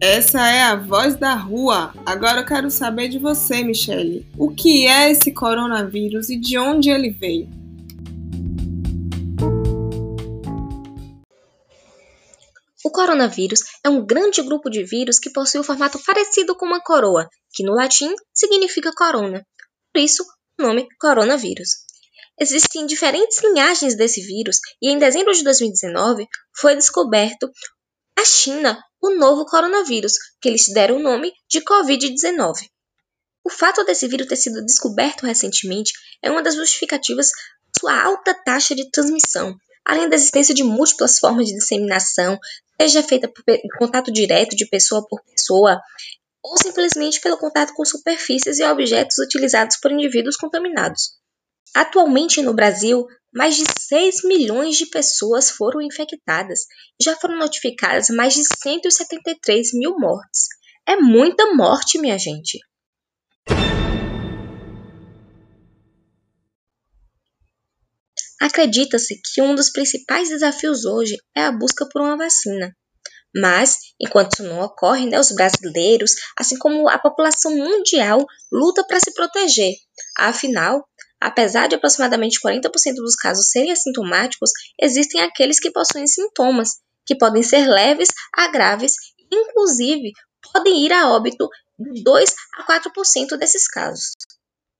Essa é a voz da rua. Agora eu quero saber de você, Michele. O que é esse coronavírus e de onde ele veio? O coronavírus é um grande grupo de vírus que possui um formato parecido com uma coroa, que no latim significa corona. Por isso, o nome coronavírus. Existem diferentes linhagens desse vírus e em dezembro de 2019 foi descoberto na China o novo coronavírus, que eles deram o nome de Covid-19. O fato desse vírus ter sido descoberto recentemente é uma das justificativas da sua alta taxa de transmissão, além da existência de múltiplas formas de disseminação, seja feita por contato direto de pessoa por pessoa, ou simplesmente pelo contato com superfícies e objetos utilizados por indivíduos contaminados. Atualmente no Brasil, mais de 6 milhões de pessoas foram infectadas e já foram notificadas mais de 173 mil mortes. É muita morte, minha gente! Acredita-se que um dos principais desafios hoje é a busca por uma vacina. Mas, enquanto isso não ocorre, né, os brasileiros, assim como a população mundial, luta para se proteger. Afinal, apesar de aproximadamente 40% dos casos serem assintomáticos, existem aqueles que possuem sintomas, que podem ser leves a graves, inclusive podem ir a óbito de 2 a 4% desses casos.